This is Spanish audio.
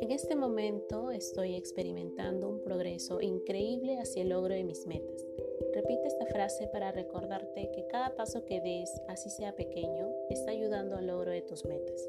En este momento estoy experimentando un progreso increíble hacia el logro de mis metas. Repite esta frase para recordarte que cada paso que des, así sea pequeño, está ayudando al logro de tus metas.